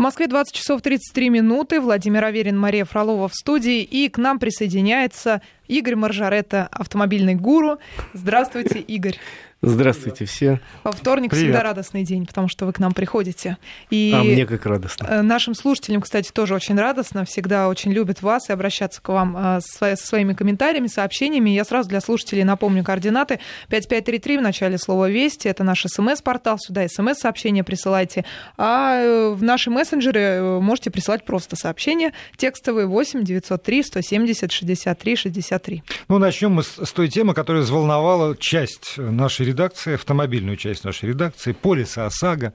В Москве 20 часов 33 минуты. Владимир Аверин, Мария Фролова в студии. И к нам присоединяется Игорь Маржаретта, автомобильный гуру. Здравствуйте, Игорь. Здравствуйте все. Во вторник Привет. всегда радостный день, потому что вы к нам приходите. И А мне как радостно. э, нашим слушателям, кстати, тоже очень радостно. Всегда очень любят вас и обращаться к вам э, со своими комментариями, сообщениями. Я сразу для слушателей напомню координаты. 5533 в начале слова «Вести». Это наш СМС-портал. Сюда СМС-сообщения присылайте. А э, в наши мессенджеры можете присылать просто сообщения текстовые 8 903 170 63 63. Ну, начнем мы с, с той темы, которая взволновала часть нашей редакции, автомобильную часть нашей редакции, полиса ОСАГО.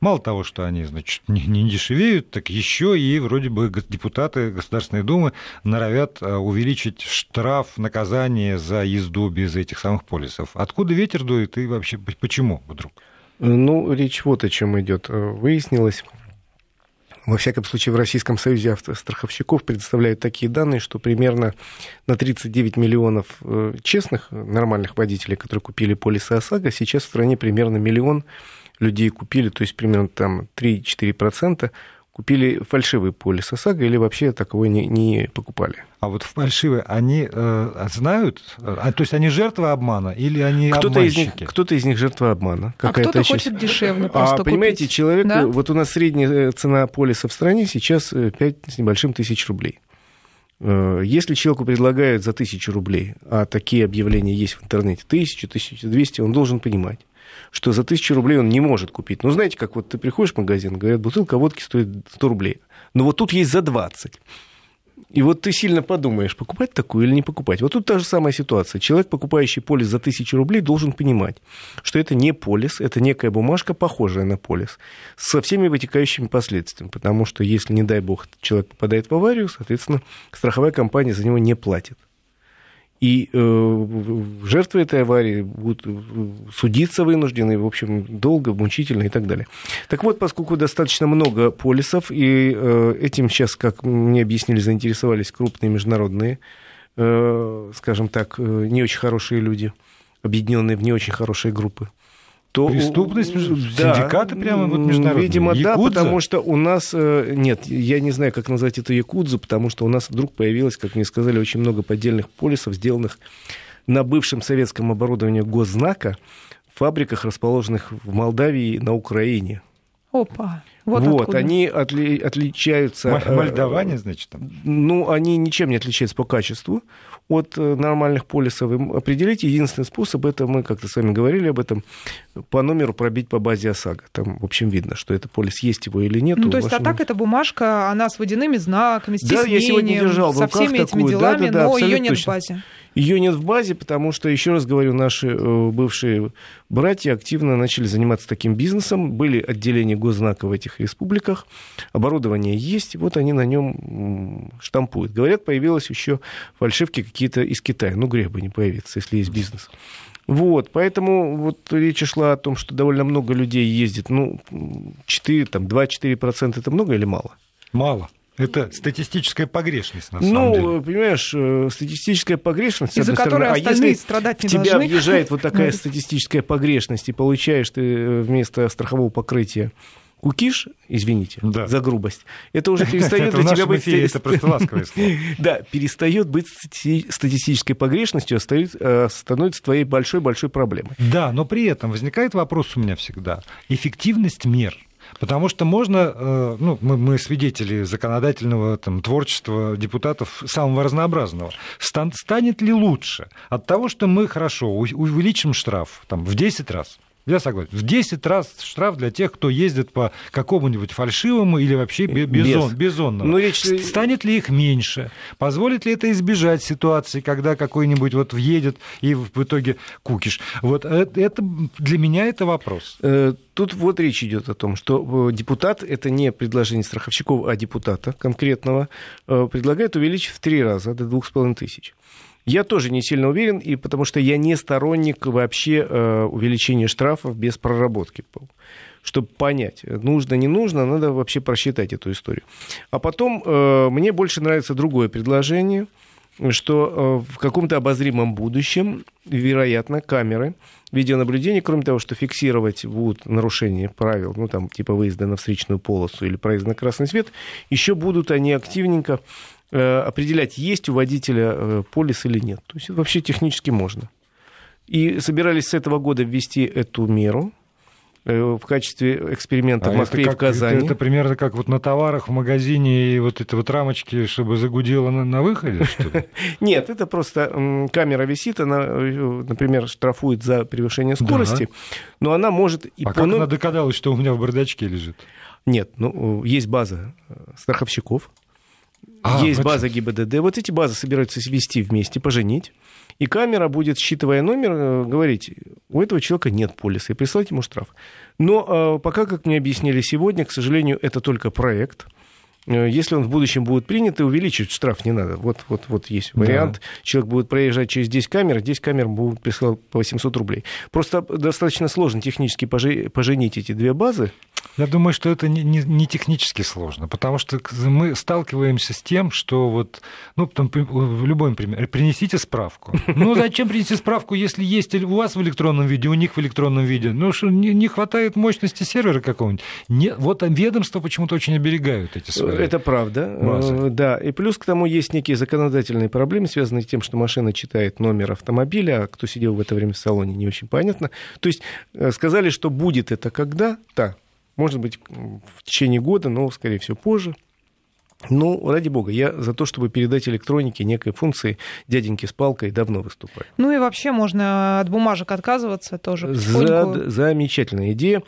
Мало того, что они, значит, не, не дешевеют, так еще и вроде бы депутаты Государственной Думы норовят а, увеличить штраф, наказание за езду без этих самых полисов. Откуда ветер дует и вообще почему вдруг? Ну, речь вот о чем идет. Э, Выяснилось, во всяком случае, в Российском Союзе автостраховщиков предоставляют такие данные, что примерно на 39 миллионов э, честных, нормальных водителей, которые купили полисы ОСАГО, сейчас в стране примерно миллион людей купили, то есть примерно там 3-4% купили фальшивый полис ОСАГО или вообще таковой не, не покупали. А вот фальшивые, они э, знают, а, то есть они жертвы обмана или они Кто-то из, обманщики? них, кто-то из них жертва обмана. А кто-то часть- хочет дешевле просто А понимаете, купить. человек, Да? вот у нас средняя э, цена полиса в стране сейчас 5 с небольшим тысяч рублей. Э, Если человеку предлагают за тысячу рублей, а такие объявления есть в интернете, тысячу, тысячу двести, он должен понимать, что за тысячу рублей он не может купить. Ну, знаете, как вот ты приходишь в магазин, говорят, бутылка водки стоит 100 рублей, но вот тут есть за 20. И вот ты сильно подумаешь, покупать такую или не покупать. Вот тут та же самая ситуация. Человек, покупающий полис за тысячу рублей, должен понимать, что это не полис, это некая бумажка, похожая на полис, со всеми вытекающими последствиями. Потому что если, не дай бог, человек попадает в аварию, соответственно, страховая компания за него не платит. И э, жертвы этой аварии будут э, судиться вынуждены, в общем, долго, мучительно и так далее. Так вот, поскольку достаточно много полисов, и э, этим сейчас, как мне объяснили, заинтересовались крупные международные, э, скажем так, э, не очень хорошие люди, объединенные в не очень хорошие группы, то... Преступность, синдикаты прямо вот международные? Видимо, да, Якудза? потому что у нас... э, Нет, я не знаю, как назвать это якудзу, потому что у нас вдруг появилось, как мне сказали, очень много поддельных полисов, сделанных на бывшем советском оборудовании госзнака в фабриках, расположенных в Молдавии и на Украине. Опа. Вот, Вот, откуда. они отли- отличаются... М- э, значит, там. ну, они ничем не отличаются по качеству от э, нормальных полисов. Определить единственный способ, это мы как-то с вами говорили об этом, по номеру пробить по базе ОСАГО. Там, в общем, видно, что это полис есть его или нет. Ну, то есть, а так эта бумажка, она с водяными знаками, с Да, я сегодня держал в со руках всеми этими такую. делами, Да-да-да, но ее нет точно. в базе. Ее нет в базе, потому что, еще раз говорю, наши э, бывшие братья активно начали заниматься таким бизнесом. Были отделения госзнака в этих республиках. Оборудование есть, вот они на нем штампуют. Говорят, появилось еще фальшивки какие-то из Китая. Ну, грех бы не появиться, если есть бизнес. Вот, поэтому вот речь шла о том, что довольно много людей ездит. Ну, 4, там, 2-4% это много или мало? Мало. Это статистическая погрешность, на самом ну, деле. понимаешь, э, статистическая погрешность, Из-за которой стороны. А остальные если страдать не в тебя должны. въезжает вот такая статистическая погрешность, и получаешь ты э, вместо страхового покрытия кукиш, извините Да. за грубость, это уже перестает для тебя быть... это просто ласковое слово. Да, перестает быть стати- статистической погрешностью, э, становится твоей большой-большой проблемой. Да, но при этом возникает вопрос у меня всегда. Эффективность мер. Потому что можно, э, ну, мы, мы свидетели законодательного там, творчества депутатов самого разнообразного. Стан- станет ли лучше от того, что мы хорошо увеличим штраф там, в 10 раз? Я согласен. В 10 раз штраф для тех, кто ездит по какому-нибудь фальшивому или вообще бе- Без. безон, безонному. Ну, речь- Станет ли их меньше? Позволит ли это избежать ситуации, когда какой-нибудь вот въедет и в итоге кукиш? Вот это, это для меня это вопрос. Э, Тут вот речь идет о том, что э, депутат, это не предложение страховщиков, а депутата конкретного, э, предлагает увеличить в три раза до двух с половиной тысяч. Я тоже не сильно уверен, и потому что я не сторонник вообще э, увеличения штрафов без проработки. Чтобы понять, нужно, не нужно, надо вообще просчитать эту историю. А потом э, мне больше нравится другое предложение. что в каком-то обозримом будущем, вероятно, камеры видеонаблюдения, кроме того, что фиксировать будут нарушения правил, ну, там, типа выезда на встречную полосу или проезда на красный свет, еще будут они активненько э, определять, есть у водителя э, полис или нет. То есть вообще технически можно. И собирались с этого года ввести эту меру, Э, в качестве эксперимента а в Москве как, и в Казани. Это, это примерно как вот на товарах в магазине и вот это вот рамочки, чтобы загудело на, на выходе, что ли? Нет, это просто камера висит, она, э, например, штрафует за превышение скорости, но она может... И а как она догадалась, что у меня в бардачке лежит? Нет, ну, есть база э, страховщиков, а, есть база ГИБДД. Вот эти базы собираются свести вместе, поженить. И камера будет, считывая номер, э, говорить, у этого человека нет полиса, и присылать ему штраф. Но э, пока, как мне объяснили сегодня, к сожалению, это только проект. Э, если он в будущем будет принят, и увеличить штраф не надо. Вот, вот, вот есть вариант. Да. Человек будет проезжать через 10 камер, 10 камер будут присылать по 800 рублей. Просто достаточно сложно технически поженить эти две базы. Я думаю, что это не, не, не технически сложно, потому что мы сталкиваемся с тем, что вот, ну, там, в любом примере, принесите справку. Ну, зачем принести справку, если есть у вас в электронном виде, у них в электронном виде? Ну, что не, не хватает мощности сервера какого-нибудь? Не, вот ведомства почему-то очень оберегают эти свои Это правда, базы. Э, да. И плюс к тому есть некие законодательные проблемы, связанные с тем, что машина читает номер автомобиля, а кто сидел в это время в салоне, не очень понятно. То есть э, сказали, что будет это когда-то, может быть, в течение года, но, скорее всего, позже. Ну, ради бога, я за то, чтобы передать электронике некой функции дяденьки с палкой давно выступаю. Ну и вообще можно от бумажек отказываться тоже За, замечательная идея.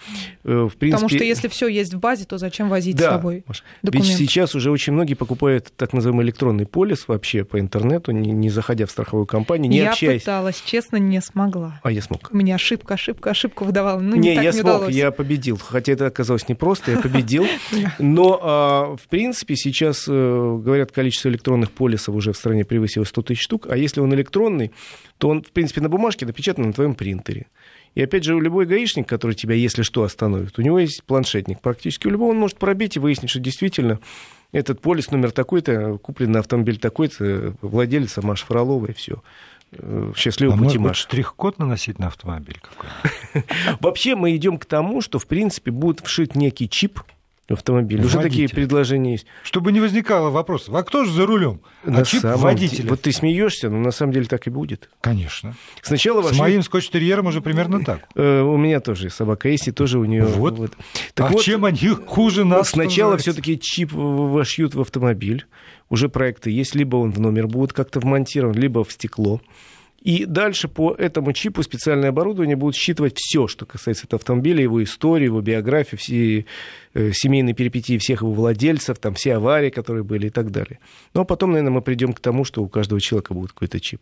Э, в принципе... Потому что если все есть в базе, то зачем возить да, с собой Маш, Ведь сейчас уже очень многие покупают так называемый электронный полис вообще по интернету, не, не заходя в страховую компанию, не я общаясь. Я пыталась, честно, не смогла. А я смог. У меня ошибка, ошибка, ошибка выдавала. Ну, не, не я не смог, удалось. я победил. Хотя это оказалось непросто, я победил. Но, а, в принципе, сейчас э, говорят, количество электронных полисов уже в стране превысило 100 тысяч штук, а если он электронный, то он, в принципе, на бумажке напечатан на твоем принтере. И опять же, у любой гаишник, который тебя, если что, остановит, у него есть планшетник. Практически у любого он может пробить и выяснить, что действительно этот полис номер такой-то, куплен на автомобиль такой-то, владелец Маш Фролова и все. Э, счастливого а пути, может Маш. штрих-код наносить на автомобиль какой Вообще мы идем к тому, что, в принципе, будет вшит некий чип, автомобиль. Уже такие предложения есть. Чтобы не возникало вопросов, а кто же за рулем? А чип водителя. Вот ты смеешься, но на самом деле так и будет. Конечно. Сначала вошли... С моим скотч-терьером уже примерно так. Э, у меня тоже собака есть, и тоже у нее... Вот. вот. Так а вот, чем они хуже нас? Сначала все-таки чип вошьют в автомобиль. Уже проекты есть, либо он в номер будет как-то вмонтирован, либо в стекло. И дальше по этому чипу специальное оборудование будет считывать все, что касается этого автомобиля, его истории, его биографии, все э, семейные перипетии всех его владельцев, там, все аварии, которые были и так далее. Ну, а потом, наверное, мы придем к тому, что у каждого человека будет какой-то чип.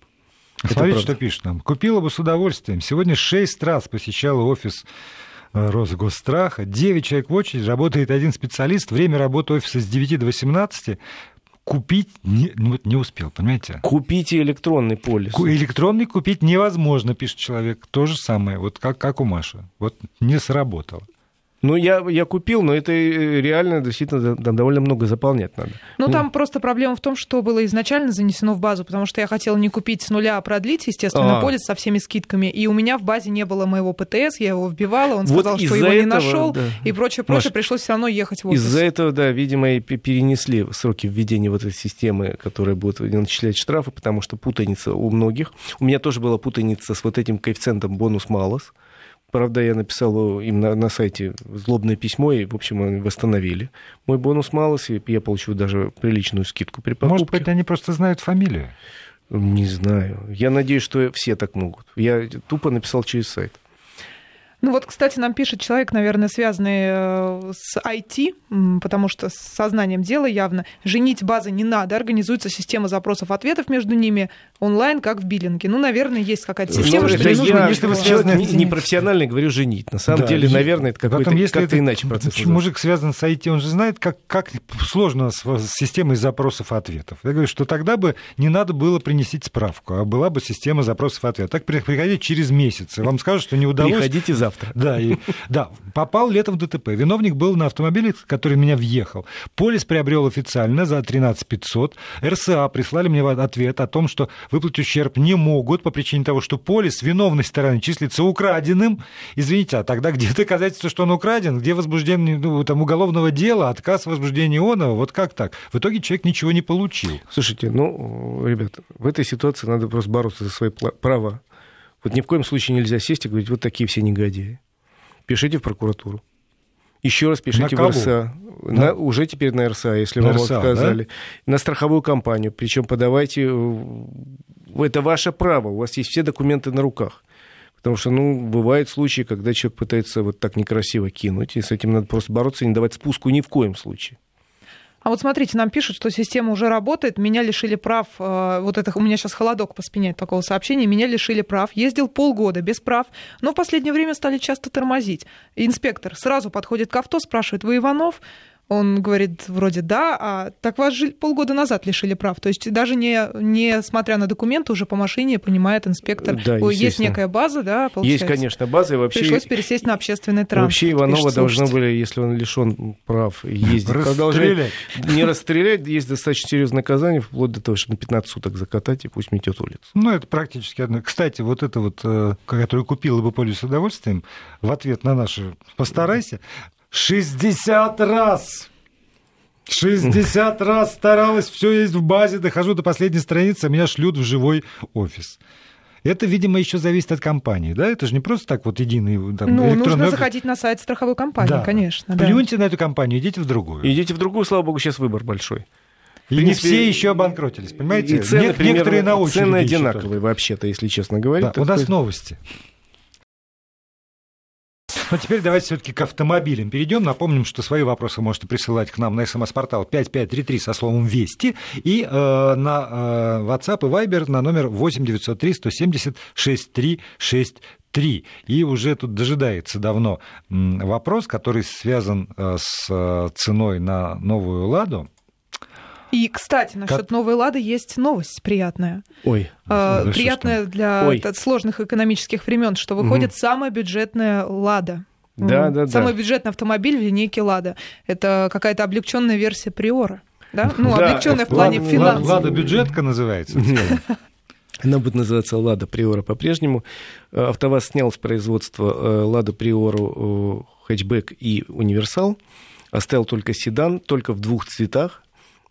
Смотрите, что пишет нам. Купила бы с удовольствием. Сегодня шесть раз посещала офис э, Росгосстраха. Девять человек в очереди, работает один специалист. Время работы офиса с 9 до 18 купить не, ну, не успел, понимаете? Купите электронный полис. Электронный купить невозможно, пишет человек. То же самое, вот как, как у Маши. Вот не сработало. Ну, я, я купил, но это э, реально действительно там довольно много заполнять надо. Ну, там просто проблема в том, что было изначально занесено в базу, потому что я хотела не купить с нуля, а продлить, естественно, а. полис со всеми скидками. И у меня в базе не было моего ПТС, я его вбивала, он вот сказал, что его этого, не нашел, да. и прочее, прочее, Маш, пришлось все равно ехать в офис. Из-за этого, да, видимо, и перенесли сроки введения вот этой системы, которая будет начислять штрафы, потому что путаница у многих. У меня тоже была путаница с вот этим коэффициентом бонус-малос. Правда, я написал им на, на сайте злобное письмо, и, в общем, они восстановили. Мой бонус малос, и я получил даже приличную скидку при покупке. Может быть, они просто знают фамилию? Не знаю. Я надеюсь, что все так могут. Я тупо написал через сайт. Ну вот, кстати, нам пишет человек, наверное, связанный э, с IT, потому что с сознанием дела явно. Женить базы не надо, организуется система запросов-ответов между ними онлайн, как в биллинге. Ну, наверное, есть какая-то ну, система, ну, что не нужно... Если вы связаны... не, не профессиональный, говорю, женить. На самом да, деле, наверное, это какой-то как это, иначе процесс. Мужик связан с IT, он же знает, как, как сложно с, с системой запросов-ответов. Я говорю, что тогда бы не надо было принести справку, а была бы система запросов-ответов. Так приходите через месяц, вам скажут, что не удалось... Приходите завтра завтра. Да, и, да, попал летом в ДТП. Виновник был на автомобиле, который меня въехал. Полис приобрел официально за 13 500. РСА прислали мне ответ о том, что выплатить ущерб не могут по причине того, что полис виновной стороны числится украденным. Извините, а тогда где доказательство, что он украден? Где возбуждение ну, там, уголовного дела, отказ в возбуждении? Вот как так? В итоге человек ничего не получил. Слушайте, ну, ребята, в этой ситуации надо просто бороться за свои права. Вот ни в коем случае нельзя сесть и говорить, вот такие все негодяи. Пишите в прокуратуру. Еще раз пишите в РСА. На, уже теперь на РСА, если на вам РСА, отказали. Да? На страховую компанию. Причем подавайте... Э, это ваше право. У вас есть все документы на руках. Потому что, ну, бывают случаи, когда человек пытается вот так некрасиво кинуть, и с этим надо просто бороться и не давать спуску ни в коем случае. А вот смотрите, нам пишут, что система уже работает, меня лишили прав, э, вот это у меня сейчас холодок по спине от такого сообщения, меня лишили прав, ездил полгода без прав, но в последнее время стали часто тормозить. Инспектор сразу подходит к авто, спрашивает, вы Иванов? Он говорит, вроде да, а так вас же полгода назад лишили прав. То есть даже не, не смотря на документы, уже по машине понимает инспектор, да, есть некая база, да, получается. Есть, конечно, база. И вообще... Пришлось пересесть на общественный транспорт. Вообще Иванова должны были, если он лишен прав, ездить. Расстрелять. Не расстрелять, есть достаточно серьезное наказание, вплоть до того, что на 15 суток закатать и пусть метет улицу. Ну, это практически одно. Кстати, вот это вот, э, которое купил и бы пользуюсь удовольствием, в ответ на наше «постарайся», 60 раз! 60 раз старалась, все есть в базе, дохожу до последней страницы, а меня шлют в живой офис. Это, видимо, еще зависит от компании, да? Это же не просто так вот единый там, Ну, нужно офис. заходить на сайт страховой компании, да. конечно. Плюньте да. на эту компанию, идите в другую. Идите в другую, слава богу, сейчас выбор большой. И принципе, не все еще обанкротились, понимаете? И цены, Нет, примерно, некоторые на очереди. Цены одинаковые вообще-то, если честно говорить. Да, у нас новости. Но теперь давайте все-таки к автомобилям перейдем. Напомним, что свои вопросы можете присылать к нам на смс-портал 5533 со словом «Вести» и э, на э, WhatsApp и Viber на номер 8903 170 6363. И уже тут дожидается давно вопрос, который связан э, с э, ценой на новую «Ладу». И, кстати, насчет как... новой Лады есть новость приятная. Ой. Э, приятная что? для Ой. сложных экономических времен, что выходит угу. самая бюджетная Лада. Да, да, да. Самый бюджетный автомобиль в линейке Лада. Это какая-то облегченная версия Приора. Да? Ну, да. облегченная в плане Лада, финансов. Лада бюджетка называется. Она будет называться Лада Приора по-прежнему. Э, АвтоВАЗ снял с производства э, Лада Приору хэтчбэк и универсал. Оставил только седан, только в двух цветах.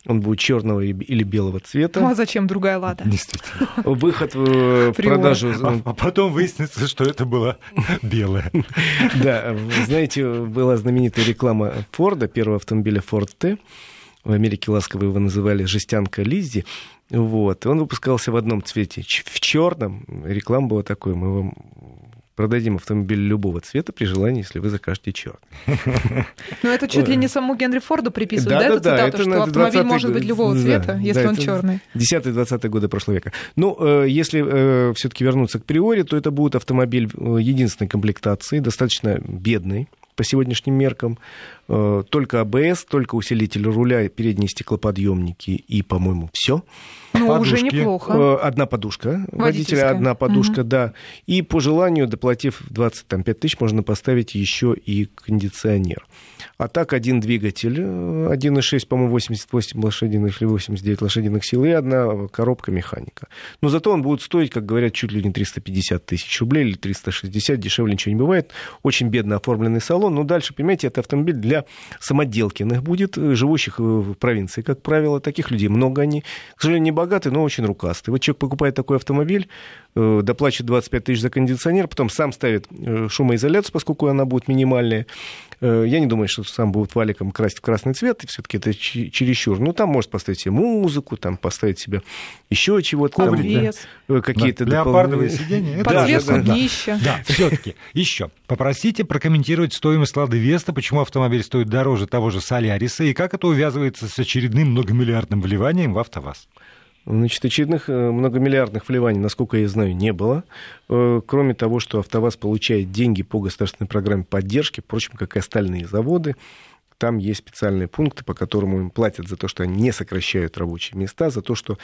Он будет черного или белого цвета. Ну а зачем другая лада? Действительно. Выход в продажу. А, а потом выяснится, что это была белая. Да, знаете, была знаменитая реклама Форда, первого автомобиля Ford T. В Америке ласково его называли «жестянка Лиззи». Вот. Он выпускался в одном цвете, в черном. Реклама была такой, мы вам продадим автомобиль любого цвета при желании, если вы закажете черный. Ну, это чуть ли не самому Генри Форду приписывают, да, эту цитату, что автомобиль может быть любого цвета, если он черный. 10-20 годы прошлого века. Ну, э, если э, все-таки вернуться к приоре, то это будет автомобиль э, единственной комплектации, достаточно бедный по сегодняшним меркам. Только АБС, только усилитель руля, передние стеклоподъемники и, по-моему, все. Ну, подушки. уже неплохо. Одна подушка водителя, одна подушка, угу. да. И по желанию, доплатив 25 тысяч, можно поставить еще и кондиционер. А так один двигатель, 1,6, по-моему, 88 лошадиных или 89 лошадиных сил, и одна коробка механика. Но зато он будет стоить, как говорят, чуть ли не 350 тысяч рублей или 360, дешевле ничего не бывает. Очень бедно оформленный салон. Но дальше, понимаете, это автомобиль для самоделкиных будет, живущих в провинции, как правило. Таких людей много они. К сожалению, не богатые, но очень рукастые. Вот человек покупает такой автомобиль, э, доплачивает 25 тысяч за кондиционер, потом сам ставит э, шумоизоляцию, поскольку она будет минимальная. Э, я не думаю, что сам будет валиком красть в красный цвет, и все-таки это чересчур. Ну, там может поставить себе музыку, там поставить себе еще чего-то. Там, да, какие-то да, Леопардовые сиденья. Подсветку да, днища. Да, все-таки еще попросите прокомментировать стоимость Лады Веста, почему автомобиль стоит дороже того же Соляриса, и как это увязывается с очередным многомиллиардным вливанием в АвтоВАЗ. Значит, очередных э, многомиллиардных вливаний, насколько я знаю, не было. Э, кроме того, что АвтоВАЗ получает деньги по государственной программе поддержки, впрочем, как и остальные заводы. Там есть специальные пункты, по которым им платят за то, что они не сокращают рабочие места, за то, что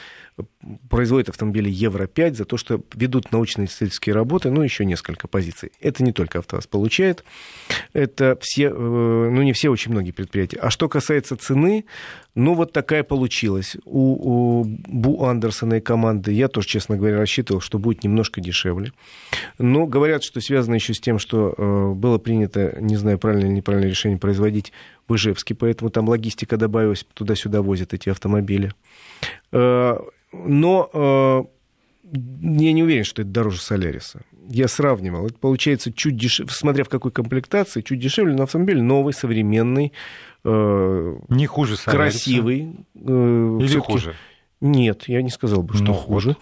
производят автомобили Евро-5, за то, что ведут научно-исследовательские работы, ну, еще несколько позиций. Это не только АвтоВАЗ получает, это все, э, ну, не все, очень многие предприятия. А что касается цены, ну, вот такая получилась. У, у Бу Андерсона и команды я тоже, честно говоря, рассчитывал, что будет немножко дешевле. Но говорят, что связано еще с тем, что э, было принято, не знаю, правильное или неправильное решение производить в Ижевске, поэтому там логистика добавилась, туда-сюда возят эти автомобили. Э, но э, я не уверен, что это дороже Соляриса. Я сравнивал. Это получается чуть дешевле, смотря в какой комплектации, чуть дешевле, но автомобиль новый, современный, Э, не хуже красивый. Э, Или хуже? Нет, я не сказал бы, что ну, хуже. Вот.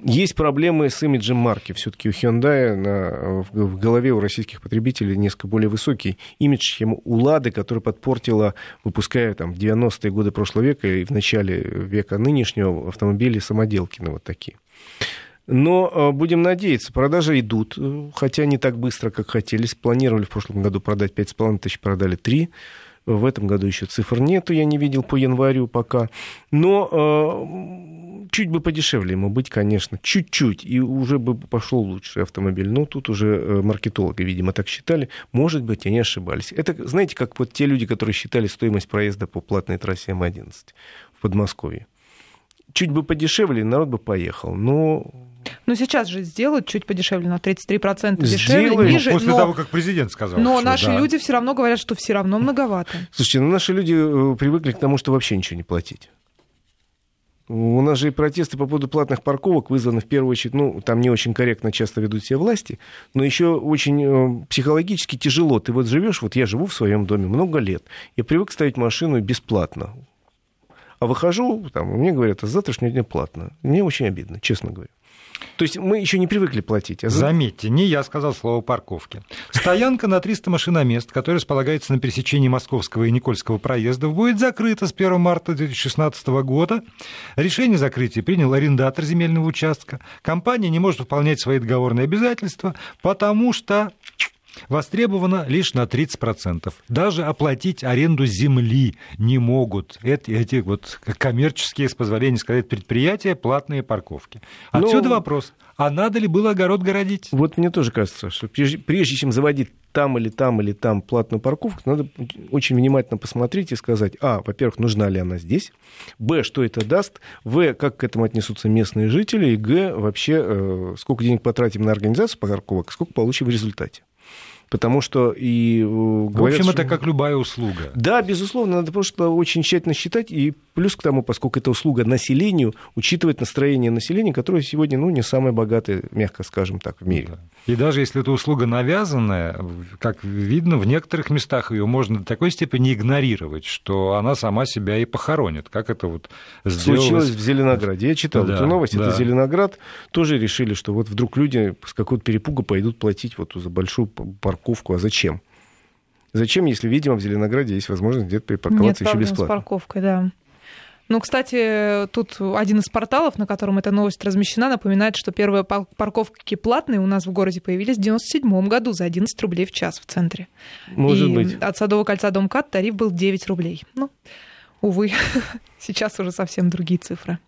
Есть проблемы с имиджем марки. Все-таки у Hyundai на, в, голове у российских потребителей несколько более высокий имидж, чем у Лады, которая подпортила, выпуская там, в 90-е годы прошлого века и в начале века нынешнего автомобили самоделки, ну, вот такие. Но э, будем надеяться, продажи идут, хотя не так быстро, как хотели. Планировали в прошлом году продать 5,5 тысяч, продали 3. В этом году еще цифр нету, я не видел по январю пока. Но э, чуть бы подешевле ему быть, конечно, чуть-чуть, и уже бы пошел лучший автомобиль. Но тут уже э, маркетологи, видимо, так считали. Может быть, они ошибались. Это, знаете, как вот те люди, которые считали стоимость проезда по платной трассе М11 в Подмосковье. Чуть бы подешевле, народ бы поехал. Но ну, сейчас же сделают чуть подешевле, на 33% дешевле, Сделаем. ниже. После но, того, как президент сказал. Но что, наши да. люди все равно говорят, что все равно многовато. Слушайте, ну наши люди э, привыкли к тому, что вообще ничего не платить. У нас же и протесты по поводу платных парковок вызваны в первую очередь, ну, там не очень корректно часто ведут себя власти, но еще очень э, психологически тяжело. Ты вот живешь, вот я живу в своем доме много лет, я привык ставить машину бесплатно. А выхожу, там, мне говорят, а с завтрашнего платно. Мне очень обидно, честно говоря. То есть мы еще не привыкли платить. А... Заметьте, не я сказал слово парковки. Стоянка на 300 машиномест, которая располагается на пересечении Московского и Никольского проездов, будет закрыта с 1 марта 2016 года. Решение закрытия принял арендатор земельного участка. Компания не может выполнять свои договорные обязательства, потому что востребовано лишь на 30%. Даже оплатить аренду земли не могут эти, эти вот коммерческие, с позволения сказать, предприятия, платные парковки. Отсюда ну, вопрос, а надо ли было огород городить? Вот мне тоже кажется, что прежде, прежде чем заводить там или там или там платную парковку, надо очень внимательно посмотреть и сказать, а, во-первых, нужна ли она здесь, б, что это даст, в, как к этому отнесутся местные жители, и г, вообще, э, сколько денег потратим на организацию парковок, сколько получим в результате потому что и э, говорят, В общем, это как любая услуга. Да, безусловно, надо просто очень тщательно считать, и плюс к тому, поскольку это услуга населению, учитывать настроение населения, которое сегодня, ну, не самое богатое, мягко скажем так, в мире. Да. И даже если эта услуга навязанная, как видно, в некоторых местах ее можно до такой степени игнорировать, что она сама себя и похоронит. Как это вот сделалось... Случилось в Зеленограде. Я читал да, эту новость. Да. Это Зеленоград. Тоже решили, что вот вдруг люди с какого-то перепуга пойдут платить вот за большую парковку. А зачем? Зачем, если, видимо, в Зеленограде есть возможность где-то припарковаться Нет еще бесплатно? с парковкой, да. Ну, кстати, тут один из порталов, на котором эта новость размещена, напоминает, что первые парковки платные у нас в городе появились в 97 году за 11 рублей в час в центре. Может И быть. от Садового кольца до МКАД тариф был 9 рублей. Ну, увы, сейчас уже совсем другие цифры.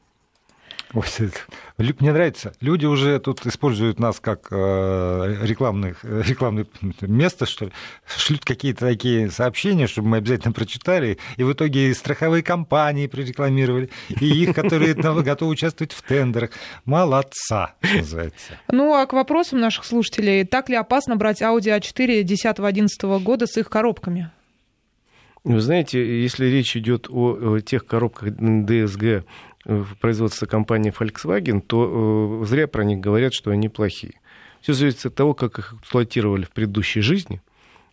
Мне нравится. Люди уже тут используют нас как э, рекламных, рекламное место, что ли. Шлют какие-то такие сообщения, чтобы мы обязательно прочитали. И в итоге страховые компании прорекламировали, и их, которые готовы участвовать в тендерах. Молодца, называется. Ну, а к вопросам наших слушателей. Так ли опасно брать Audi A4 10-11 года с их коробками? Вы знаете, если речь идет о, о тех коробках DSG, производства компании Volkswagen, то э, зря про них говорят, что они плохие. Все зависит от того, как их эксплуатировали в предыдущей жизни.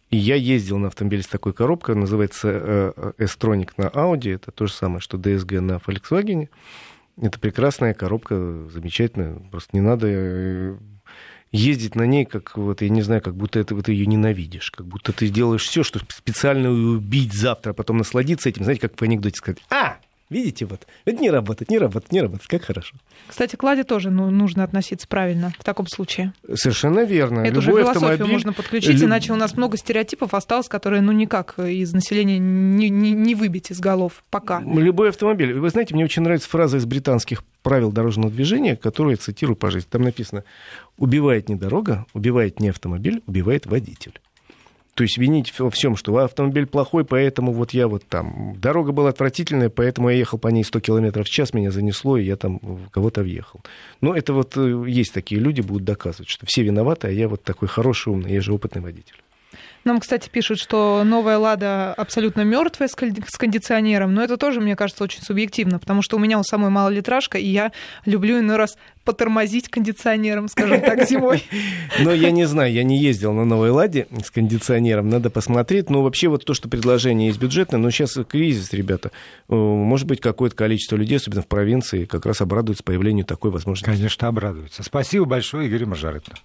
И я ездил на автомобиле с такой коробкой, называется э, S-Tronic на Audi, это то же самое, что DSG на Volkswagen. Это прекрасная коробка, замечательная, просто не надо э, ездить на ней, как вот, я не знаю, как будто это, вот, ее ненавидишь, как будто ты делаешь все, что специально убить завтра, а потом насладиться этим, знаете, как в анекдоте сказать, а, Видите, вот. Это не работает, не работает, не работает. Как хорошо. Кстати, к Ладе тоже ну, нужно относиться правильно в таком случае. Совершенно верно. Эту Любой же философию автомобиль... можно подключить, Люб- иначе у нас много стереотипов осталось, которые ну никак из населения не, не, не выбить из голов пока. Любой автомобиль. Вы знаете, мне очень нравится фраза из британских правил дорожного движения, которую я цитирую по жизни. Там написано, убивает не дорога, убивает не автомобиль, убивает водитель. То есть винить во всем, что автомобиль плохой, поэтому вот я вот там. Дорога была отвратительная, поэтому я ехал по ней 100 км в час, меня занесло, и я там кого-то въехал. Но это вот э, есть такие люди, будут доказывать, что все виноваты, а я вот такой хороший, умный, я же опытный водитель. Нам, кстати, пишут, что новая «Лада» абсолютно мертвая с кон- с кондиционером, но это тоже, мне кажется, очень субъективно, потому что у меня у самой малолитражка, и я люблю иной раз потормозить кондиционером, скажем так, зимой. Но я не знаю, я не ездил на новой «Ладе» с кондиционером, надо посмотреть. Но вообще вот то, что предложение есть бюджетное, но сейчас кризис, ребята, Э, может быть, какое-то количество людей, особенно в провинции, как раз обрадуются появлению такой возможности. Конечно, обрадуются. Спасибо большое, Игорь Мажарыпна.